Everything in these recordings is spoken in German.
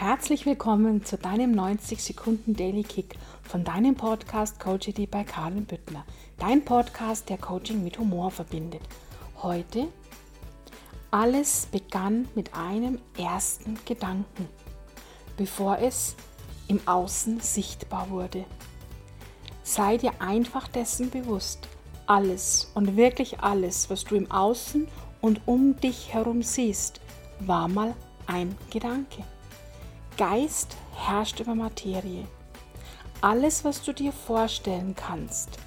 Herzlich willkommen zu deinem 90 Sekunden Daily Kick von deinem Podcast Coachity bei Karin Büttner. Dein Podcast, der Coaching mit Humor verbindet. Heute alles begann mit einem ersten Gedanken, bevor es im Außen sichtbar wurde. Sei dir einfach dessen bewusst, alles und wirklich alles, was du im Außen und um dich herum siehst, war mal ein Gedanke. Geist herrscht über Materie. Alles, was du dir vorstellen kannst,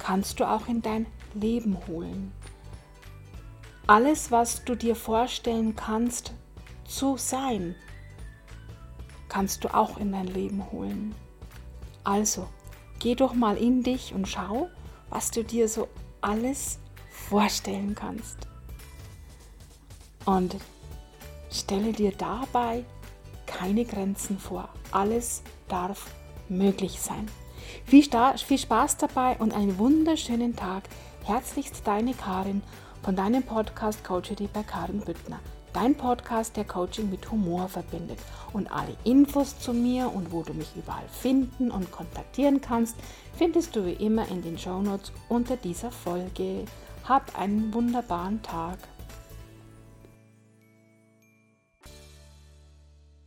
kannst du auch in dein Leben holen. Alles, was du dir vorstellen kannst zu sein, kannst du auch in dein Leben holen. Also, geh doch mal in dich und schau, was du dir so alles vorstellen kannst. Und stelle dir dabei keine Grenzen vor. Alles darf möglich sein. Viel, viel Spaß dabei und einen wunderschönen Tag. Herzlichst deine Karin von deinem Podcast Coachity bei Karin Büttner. Dein Podcast, der Coaching mit Humor verbindet. Und alle Infos zu mir und wo du mich überall finden und kontaktieren kannst, findest du wie immer in den Shownotes unter dieser Folge. Hab einen wunderbaren Tag.